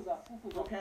负责，不。OK。